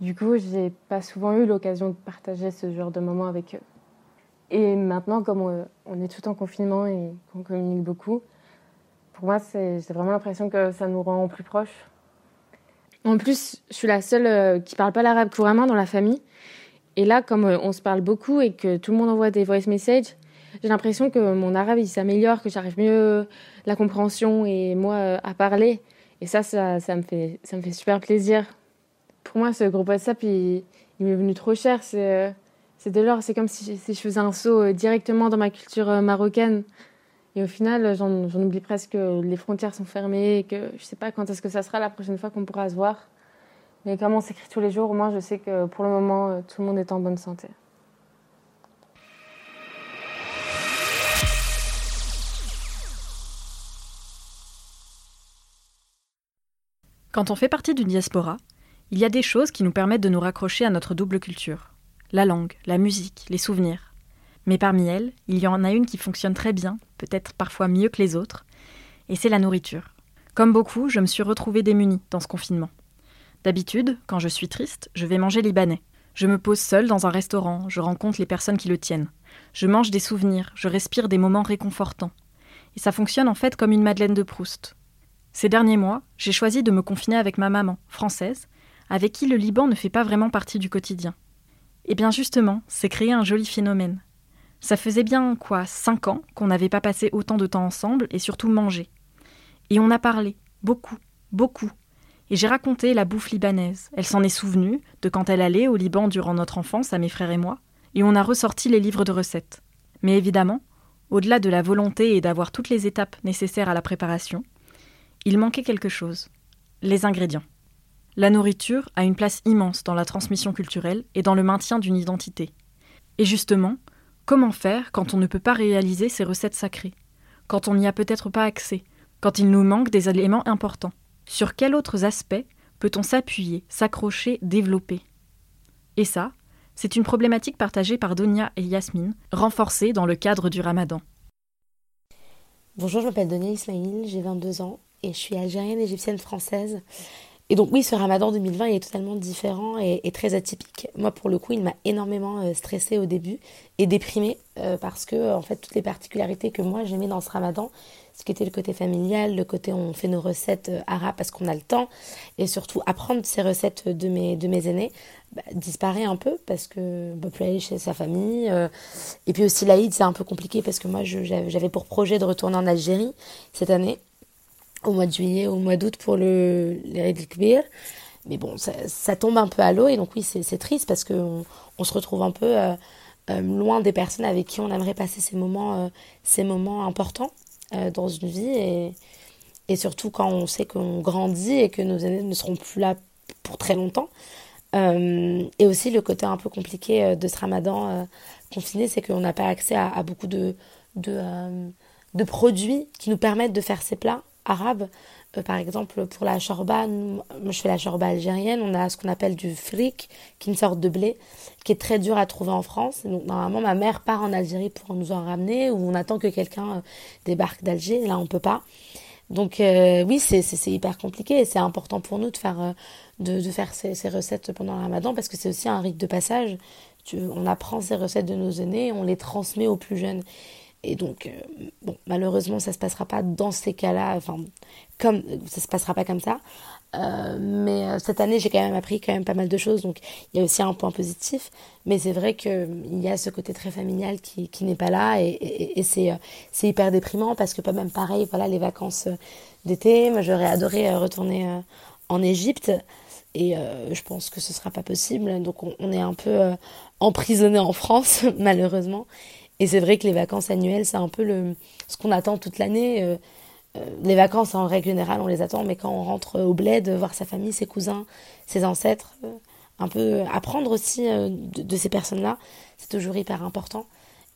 Du coup, j'ai pas souvent eu l'occasion de partager ce genre de moments avec eux. Et maintenant, comme on est tout en confinement et qu'on communique beaucoup, pour moi, j'ai vraiment l'impression que ça nous rend plus proches. En plus, je suis la seule euh, qui parle pas l'arabe couramment dans la famille. Et là, comme euh, on se parle beaucoup et que tout le monde envoie des voice messages, j'ai l'impression que mon arabe il s'améliore, que j'arrive mieux la compréhension et moi euh, à parler. Et ça, ça, ça, me fait, ça me fait super plaisir pour moi, ce groupe WhatsApp, il, m'est venu trop cher. C'est, euh, c'est dès lors, c'est comme si, je faisais un saut euh, directement dans ma culture euh, marocaine. Et au final, j'en, oublie presque que les frontières sont fermées et que je sais pas quand est-ce que ça sera la prochaine fois qu'on pourra se voir. Mais comme on s'écrit tous les jours, au moins je sais que pour le moment, tout le monde est en bonne santé. Quand on fait partie d'une diaspora, il y a des choses qui nous permettent de nous raccrocher à notre double culture. La langue, la musique, les souvenirs. Mais parmi elles, il y en a une qui fonctionne très bien, peut-être parfois mieux que les autres, et c'est la nourriture. Comme beaucoup, je me suis retrouvée démunie dans ce confinement. D'habitude, quand je suis triste, je vais manger libanais. Je me pose seule dans un restaurant, je rencontre les personnes qui le tiennent. Je mange des souvenirs, je respire des moments réconfortants. Et ça fonctionne en fait comme une Madeleine de Proust. Ces derniers mois, j'ai choisi de me confiner avec ma maman, française, avec qui le Liban ne fait pas vraiment partie du quotidien. Et eh bien justement, c'est créé un joli phénomène. Ça faisait bien, quoi, cinq ans qu'on n'avait pas passé autant de temps ensemble et surtout mangé. Et on a parlé, beaucoup, beaucoup. Et j'ai raconté la bouffe libanaise. Elle s'en est souvenue de quand elle allait au Liban durant notre enfance à mes frères et moi, et on a ressorti les livres de recettes. Mais évidemment, au-delà de la volonté et d'avoir toutes les étapes nécessaires à la préparation, il manquait quelque chose. Les ingrédients. La nourriture a une place immense dans la transmission culturelle et dans le maintien d'une identité. Et justement, comment faire quand on ne peut pas réaliser ces recettes sacrées? Quand on n'y a peut-être pas accès? Quand il nous manque des éléments importants? Sur quels autres aspects peut-on s'appuyer, s'accrocher, développer? Et ça, c'est une problématique partagée par Donia et Yasmine, renforcée dans le cadre du ramadan. Bonjour, je m'appelle Donia Ismail, j'ai 22 ans et je suis algérienne, égyptienne, française. Et donc oui, ce ramadan 2020 est totalement différent et, très atypique. Moi, pour le coup, il m'a énormément euh, stressée au début et déprimée euh, parce que, en fait, toutes les particularités que moi j'aimais dans ce ramadan, ce qui était le côté familial, le côté on fait nos recettes euh, arabes parce qu'on a le temps, et surtout apprendre ces recettes de mes, de mes aînés, bah, disparaît un peu parce que ne peut plus aller chez sa famille. et puis aussi l'Aïd, c'est un peu compliqué parce que moi, j'avais pour projet de retourner en Algérie cette année au mois de juillet, au mois d'août pour le les Mais bon, ça, tombe un peu à l'eau et donc oui, c'est triste parce qu'on on se retrouve un peu euh, euh, loin des personnes avec qui on aimerait passer ces moments, euh, ces moments importants dans une vie et, surtout quand on sait qu'on grandit et que nos aînés ne seront plus là pour très longtemps. et aussi le côté un peu compliqué de ce ramadan confiné, c'est qu'on n'a pas accès à, beaucoup de, de produits qui nous permettent de faire ces plats arabe. Euh, par exemple, pour la chorba, je fais la chorba algérienne, on a ce qu'on appelle du fric, qui est une sorte de blé, qui est très dur à trouver en France. Donc normalement, ma mère part en Algérie pour nous en ramener, ou on attend que quelqu'un euh, débarque d'Alger, là on peut pas. Donc euh, oui, c'est hyper compliqué et c'est important pour nous de faire, de, de faire ces, recettes pendant le ramadan parce que c'est aussi un rite de passage. On apprend ces recettes de nos aînés, on les transmet aux plus jeunes. Et donc, euh, bon, malheureusement, ça se passera pas dans ces cas-là, enfin, comme ça se passera pas comme ça. Euh, mais euh, cette année, j'ai quand même appris quand même pas mal de choses, donc il y a aussi un point positif. Mais c'est vrai qu'il y a ce côté très familial qui, qui n'est pas là, et, et, c'est hyper déprimant parce que pas même pareil, voilà, les vacances d'été, j'aurais adoré retourner en Égypte. Et je pense que ce sera pas possible. Donc on, on est un peu emprisonné en France, malheureusement. Et c'est vrai que les vacances annuelles, c'est un peu le, ce qu'on attend toute l'année. Euh, euh, les vacances, en règle générale, on les attend, mais quand on rentre au bled, voir sa famille, ses cousins, ses ancêtres, euh, un peu apprendre aussi de, ces personnes-là, c'est toujours hyper important.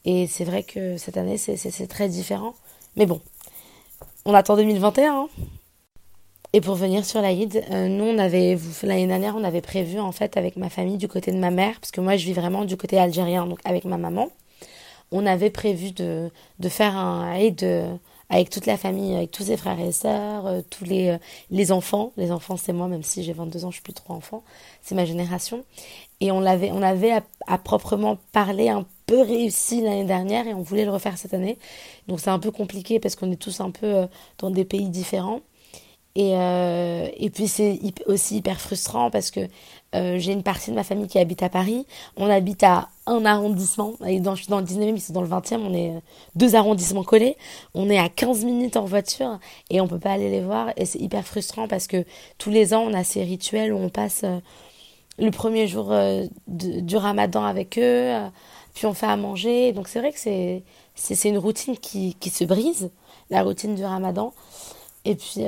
Et c'est vrai que cette année, c'est très différent. Mais bon, on attend 2021. Hein. Et pour venir sur l'Aïd, nous, on avait, l'année dernière, on avait prévu, en fait, avec ma famille, du côté de ma mère, parce que moi, je vis vraiment du côté algérien, donc avec ma maman on avait prévu de, de faire un aide avec toute la famille, avec tous ses frères et sœurs, euh, tous les, euh, les enfants. Les enfants, c'est moi, même si j'ai 22 ans, je suis plus trop enfant. C'est ma génération. Et on l'avait, on avait à, proprement parler un peu réussi l'année dernière et on voulait le refaire cette année. Donc c'est un peu compliqué parce qu'on est tous un peu euh, dans des pays différents. Et, et puis c'est aussi hyper frustrant parce que euh, j'ai une partie de ma famille qui habite à Paris. On habite à un arrondissement. Et je suis dans le 19e, ils sont dans le 20e. On est euh, deux arrondissements collés. On est à 15 minutes en voiture et on peut pas aller les voir. Et c'est hyper frustrant parce que tous les ans, on a ces rituels où on passe euh, le premier jour du ramadan avec eux. puis on fait à manger. Donc c'est vrai que c'est, c'est, une routine qui, qui se brise, la routine du ramadan. Et puis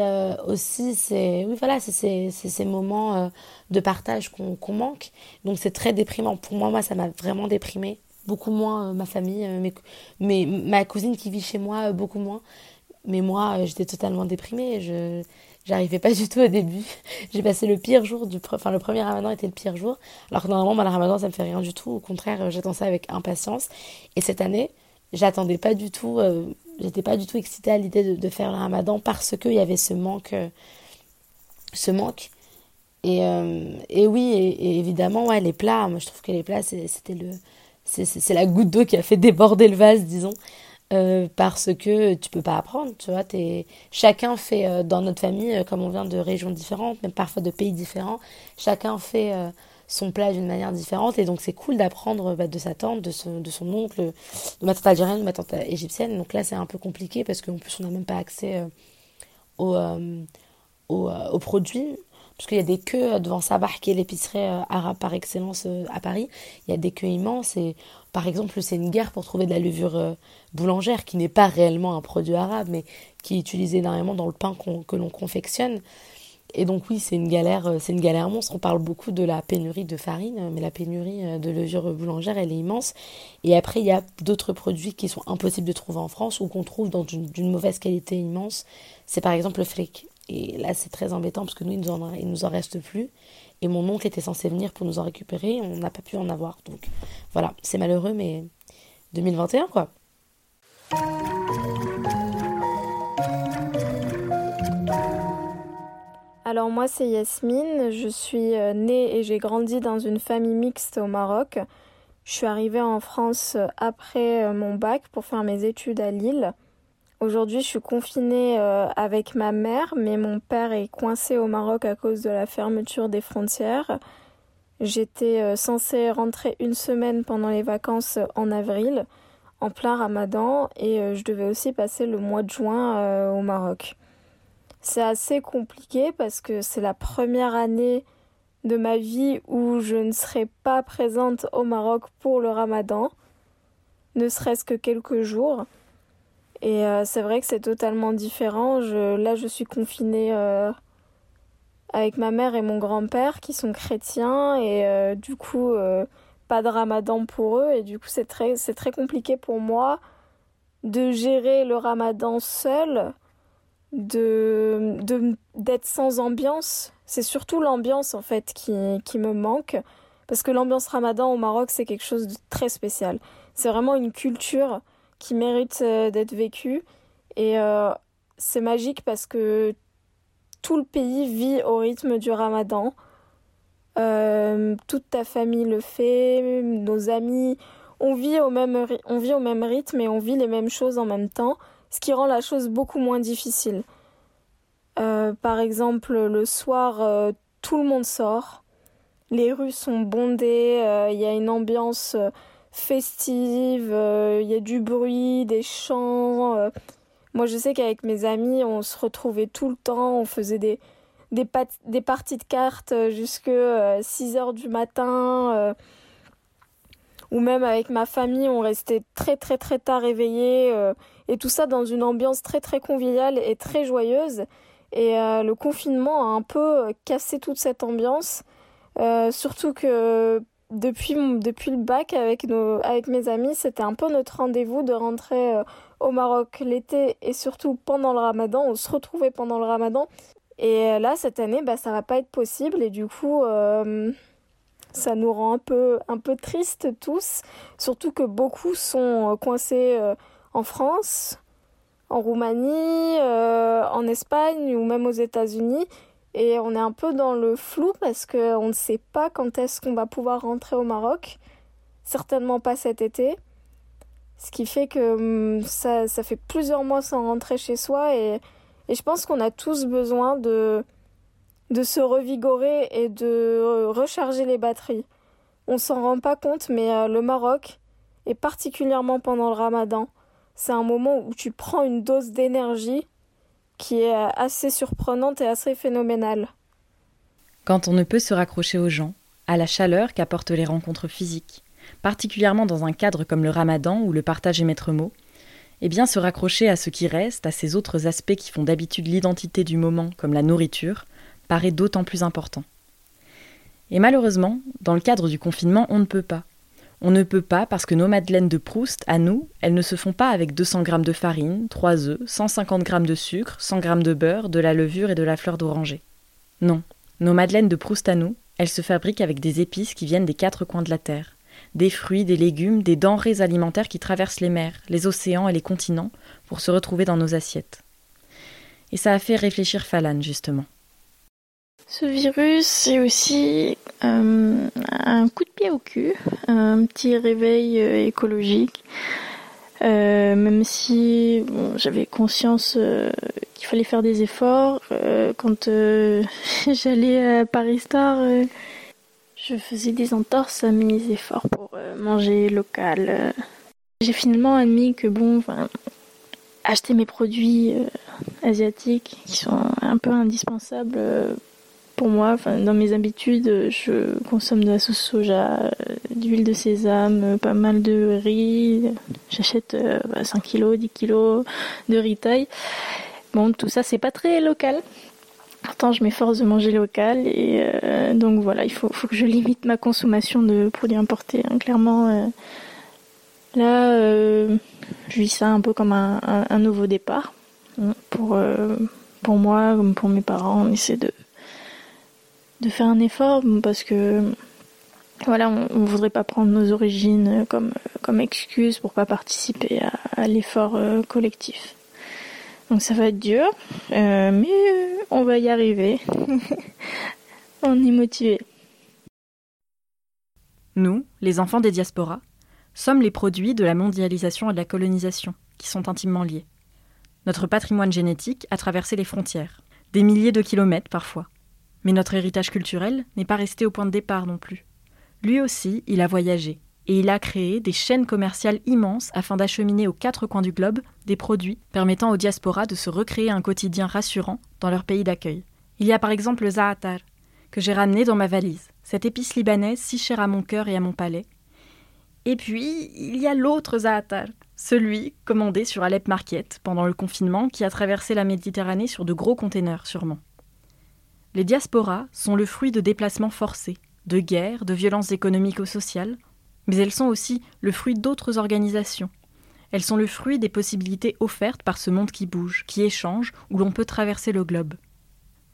aussi, c'est oui, voilà, ces moments de partage qu'on manque. Donc c'est très déprimant. Pour moi, moi, ça m'a vraiment déprimée. Beaucoup moins ma famille, mais ma cousine qui vit chez moi, beaucoup moins. Mais moi, j'étais totalement déprimée. Je J'arrivais pas du tout au début. J'ai passé le pire jour du, enfin le premier Ramadan était le pire jour. Alors que normalement, le Ramadan, ça me fait rien du tout. Au contraire, j'attends ça avec impatience. Et cette année, j'attendais pas du tout, euh, j'étais pas du tout excitée à l'idée de, faire le Ramadan parce qu'il y avait ce manque, euh, ce manque. Et, euh, et oui, et, évidemment, ouais, les plats. Moi, je trouve que les plats, c'était le, c'est la goutte d'eau qui a fait déborder le vase, disons. Euh, parce que tu peux pas apprendre, tu vois. Chacun fait dans notre famille, comme on vient de régions différentes, même parfois de pays différents, chacun fait son plat d'une manière différente. Et donc c'est cool d'apprendre bah, de sa tante, de, de, son oncle, de ma tante algérienne, de ma tante égyptienne. Donc là c'est un peu compliqué parce qu'en plus on n'a même pas accès aux, aux, aux, produits parce qu'il y a des queues devant Sabah, qui est l'épicerie arabe par excellence à Paris. Il y a des queues immenses et par exemple, c'est une guerre pour trouver de la levure euh, boulangère, qui n'est pas réellement un produit arabe, mais qui est utilisé énormément dans le pain que l'on confectionne. Et donc oui, c'est une galère, euh, c'est une galère monstre. On parle beaucoup de la pénurie de farine, mais la pénurie euh, de levure boulangère, elle est immense. Et après, il y a d'autres produits qui sont impossibles de trouver en France ou qu'on trouve dans d'une mauvaise qualité immense. C'est par exemple le fric. Et là, c'est très embêtant parce que nous, il nous il nous en reste plus. Et mon oncle était censé venir pour nous en récupérer. On n'a pas pu en avoir. Donc voilà, c'est malheureux, mais 2021 quoi. Alors moi c'est Yasmine, je suis euh, née et j'ai grandi dans une famille mixte au Maroc. Je suis arrivée en France après euh, mon bac pour faire mes études à Lille. Aujourd'hui, je suis confinée euh, avec ma mère, mais mon père est coincé au Maroc à cause de la fermeture des frontières. J'étais euh, censée rentrer une semaine pendant les vacances en avril, en plein ramadan, et euh, je devais aussi passer le mois de juin au Maroc. C'est assez compliqué parce que c'est la première année de ma vie où je ne serai pas présente au Maroc pour le ramadan, ne serait-ce que quelques jours. Et euh, c'est vrai que c'est totalement différent. Je, là, je suis confinée euh, avec ma mère et mon grand-père qui sont chrétiens et euh, du coup, pas de ramadan pour eux. Et du coup, c'est très, c'est très compliqué pour moi de gérer le ramadan seul, de, d'être sans ambiance. C'est surtout l'ambiance en fait qui, qui me manque. Parce que l'ambiance ramadan au Maroc, c'est quelque chose de très spécial. C'est vraiment une culture qui mérite euh, d'être vécu. Et euh, c'est magique parce que tout le pays vit au rythme du ramadan. Euh, toute ta famille le fait, nos amis. On vit, au même, on vit au même rythme et on vit les mêmes choses en même temps, ce qui rend la chose beaucoup moins difficile. par exemple, le soir, tout le monde sort. Les rues sont bondées, il y a une ambiance festive, il euh, y a du bruit, des chants. Euh. Moi, je sais qu'avec mes amis, on se retrouvait tout le temps, on faisait des, des, parties de cartes euh, jusque 6 heures du matin. Ou même avec ma famille, on restait très très très tard éveillés. et tout ça dans une ambiance très très conviviale et très joyeuse. Et le confinement a un peu cassé toute cette ambiance. surtout que depuis, depuis le bac avec, nos, avec mes amis, c'était un peu notre rendez-vous de rentrer euh, au Maroc l'été et surtout pendant le ramadan. On se retrouvait pendant le ramadan. Et euh, là, cette année, bah, ça va pas être possible et du coup, euh, ça nous rend un peu, un peu tristes tous. Surtout que beaucoup sont coincés en France, en Roumanie, en Espagne ou même aux États-Unis. Et on est un peu dans le flou parce qu'on ne sait pas quand est-ce qu'on va pouvoir rentrer au Maroc. Certainement pas cet été. Ce qui fait que hum, ça, ça fait plusieurs mois sans rentrer chez soi et je pense qu'on a tous besoin de, de se revigorer et de recharger les batteries. On s'en rend pas compte, mais euh, le Maroc, et particulièrement pendant le ramadan, c'est un moment où tu prends une dose d'énergie qui est assez surprenante et assez phénoménale. Quand on ne peut se raccrocher aux gens, à la chaleur qu'apportent les rencontres physiques, particulièrement dans un cadre comme le ramadan où le partage est maître mot, eh bien se raccrocher à ce qui reste, à ces autres aspects qui font d'habitude l'identité du moment, comme la nourriture, paraît d'autant plus important. Et malheureusement, dans le cadre du confinement, on ne peut pas. On ne peut pas parce que nos madeleines de Proust, à nous, elles ne se font pas avec 200 g de farine, 3 œufs, 150 g de sucre, 100 g de beurre, de la levure et de la fleur d'oranger. Non, nos madeleines de Proust à nous, elles se fabriquent avec des épices qui viennent des quatre coins de la terre, des fruits, des légumes, des denrées alimentaires qui traversent les mers, les océans et les continents pour se retrouver dans nos assiettes. Et ça a fait réfléchir Falan, justement. Ce virus, c'est aussi euh, un coup de pied au cul, un petit réveil euh, écologique. Euh, même si j'avais conscience qu'il fallait faire des efforts, quand j'allais à Paris Star, je faisais des entorses à mes efforts pour manger local. J'ai finalement admis que bon, acheter mes produits asiatiques qui sont un peu indispensables pour moi. Dans mes habitudes, je consomme de la sauce soja, euh, d'huile de sésame, pas mal de riz. J'achète 5 kg, 10 kg de riz taille. Bon, tout ça, c'est pas très local. Pourtant, je m'efforce de manger local et euh, donc voilà, il faut, que je limite ma consommation de produits importés. Hein. Clairement, euh, là, je vis ça un peu comme un, un nouveau départ. Hein, pour, pour moi, comme pour mes parents, on essaie de, de faire un effort parce que voilà, on, ne voudrait pas prendre nos origines comme, comme excuse pour pas participer à, l'effort euh, collectif. Donc ça va être dur, euh, mais euh, on va y arriver. on est motivé. Nous, les enfants des diasporas, sommes les produits de la mondialisation et de la colonisation, qui sont intimement liés. Notre patrimoine génétique a traversé les frontières, des milliers de kilomètres parfois. Mais notre héritage culturel n'est pas resté au point de départ non plus. Lui aussi, il a voyagé, et il a créé des chaînes commerciales immenses afin d'acheminer aux quatre coins du globe des produits permettant aux diasporas de se recréer un quotidien rassurant dans leur pays d'accueil. Il y a par exemple le za'atar, que j'ai ramené dans ma valise, cette épice libanaise si chère à mon cœur et à mon palais. Et puis, il y a l'autre za'atar, celui commandé sur Alep Market pendant le confinement qui a traversé la Méditerranée sur de gros containers sûrement. Les diasporas sont le fruit de déplacements forcés, de guerres, de violences économiques ou sociales, mais elles sont aussi le fruit d'autres organisations. Elles sont le fruit des possibilités offertes par ce monde qui bouge, qui échange, où l'on peut traverser le globe.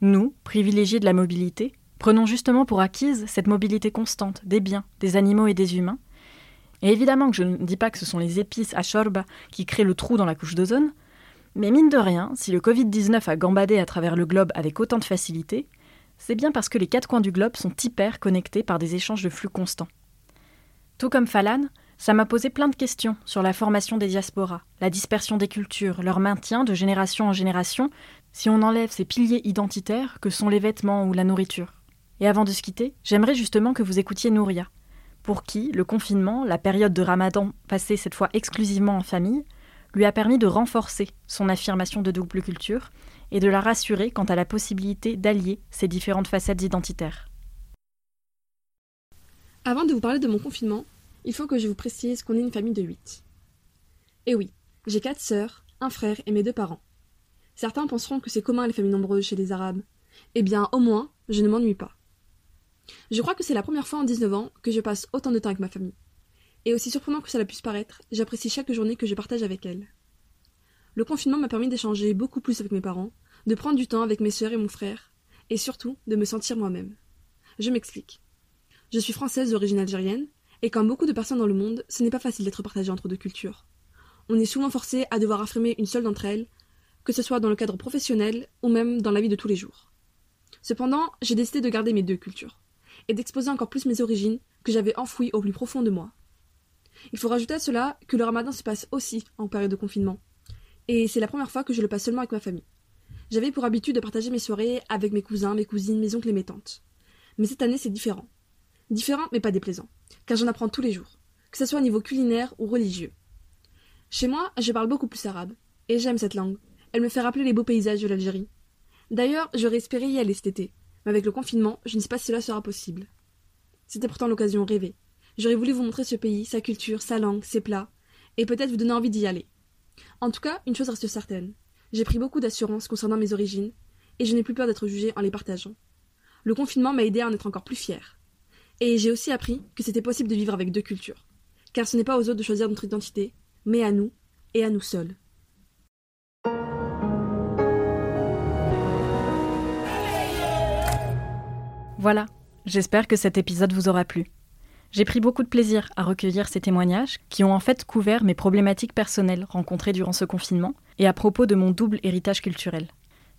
Nous, privilégiés de la mobilité, prenons justement pour acquise cette mobilité constante des biens, des animaux et des humains. Et évidemment que je ne dis pas que ce sont les épices à shorba qui créent le trou dans la couche d'ozone, mais mine de rien, si le Covid-19 a gambadé à travers le globe avec autant de facilité, c'est bien parce que les quatre coins du globe sont hyper connectés par des échanges de flux constants. Tout comme Falan, ça m'a posé plein de questions sur la formation des diasporas, la dispersion des cultures, leur maintien de génération en génération, si on enlève ces piliers identitaires que sont les vêtements ou la nourriture. Et avant de se quitter, j'aimerais justement que vous écoutiez Nouria, pour qui le confinement, la période de ramadan passée cette fois exclusivement en famille, lui a permis de renforcer son affirmation de double culture et de la rassurer quant à la possibilité d'allier ces différentes facettes identitaires. Avant de vous parler de mon confinement, il faut que je vous précise qu'on est une famille de huit. Et oui, j'ai quatre sœurs, un frère et mes deux parents. Certains penseront que c'est commun les familles nombreuses chez les Arabes. Eh bien, au moins, je ne m'ennuie pas. Je crois que c'est la première fois en 19 ans que je passe autant de temps avec ma famille. Et aussi surprenant que cela puisse paraître, j'apprécie chaque journée que je partage avec elle. Le confinement m'a permis d'échanger beaucoup plus avec mes parents, de prendre du temps avec mes sœurs et mon frère, et surtout de me sentir moi-même. Je m'explique. Je suis française d'origine algérienne, et comme beaucoup de personnes dans le monde, ce n'est pas facile d'être partagé entre deux cultures. On est souvent forcé à devoir affirmer une seule d'entre elles, que ce soit dans le cadre professionnel ou même dans la vie de tous les jours. Cependant, j'ai décidé de garder mes deux cultures, et d'exposer encore plus mes origines que j'avais enfouies au plus profond de moi. Il faut rajouter à cela que le ramadan se passe aussi en période de confinement. Et c'est la première fois que je le passe seulement avec ma famille. J'avais pour habitude de partager mes soirées avec mes cousins, mes cousines, mes oncles et mes tantes. Mais cette année, c'est différent. Différent, mais pas déplaisant, car j'en apprends tous les jours, que ce soit au niveau culinaire ou religieux. Chez moi, je parle beaucoup plus arabe, et j'aime cette langue. Elle me fait rappeler les beaux paysages de l'Algérie. D'ailleurs, j'aurais espéré y aller cet été, mais avec le confinement, je ne sais pas si cela sera possible. C'était pourtant l'occasion rêvée. J'aurais voulu vous montrer ce pays, sa culture, sa langue, ses plats, et peut-être vous donner envie d'y aller. En tout cas, une chose reste certaine. J'ai pris beaucoup d'assurance concernant mes origines, et je n'ai plus peur d'être jugée en les partageant. Le confinement m'a aidé à en être encore plus fière. Et j'ai aussi appris que c'était possible de vivre avec deux cultures. Car ce n'est pas aux autres de choisir notre identité, mais à nous, et à nous seuls. Voilà, j'espère que cet épisode vous aura plu. J'ai pris beaucoup de plaisir à recueillir ces témoignages qui ont en fait couvert mes problématiques personnelles rencontrées durant ce confinement et à propos de mon double héritage culturel.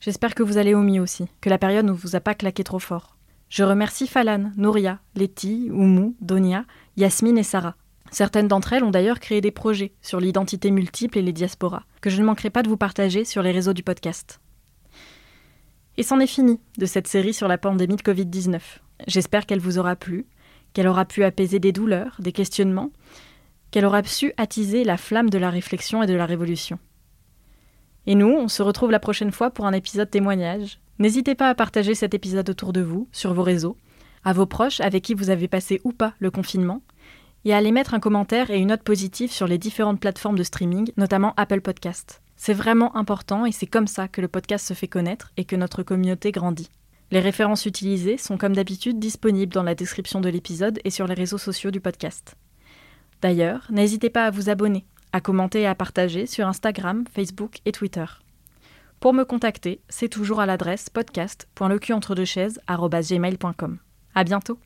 J'espère que vous allez au mieux aussi, que la période ne vous a pas claqué trop fort. Je remercie Falan, Nouria, Letty, Oumou, Donia, Yasmine et Sarah. Certaines d'entre elles ont d'ailleurs créé des projets sur l'identité multiple et les diasporas, que je ne manquerai pas de vous partager sur les réseaux du podcast. Et c'en est fini de cette série sur la pandémie de Covid-19. J'espère qu'elle vous aura plu, qu'elle aura pu apaiser des douleurs, des questionnements, qu'elle aura su attiser la flamme de la réflexion et de la révolution. Et nous, on se retrouve la prochaine fois pour un épisode témoignage. N'hésitez pas à partager cet épisode autour de vous, sur vos réseaux, à vos proches avec qui vous avez passé ou pas le confinement, et à aller mettre un commentaire et une note positive sur les différentes plateformes de streaming, notamment Apple Podcast. C'est vraiment important et c'est comme ça que le podcast se fait connaître et que notre communauté grandit. Les références utilisées sont comme d'habitude disponibles dans la description de l'épisode et sur les réseaux sociaux du podcast. D'ailleurs, n'hésitez pas à vous abonner, à commenter et à partager sur Instagram, Facebook et Twitter. Pour me contacter, c'est toujours à l'adresse podcast.lecuentredeuxchaises.gmail.com. À bientôt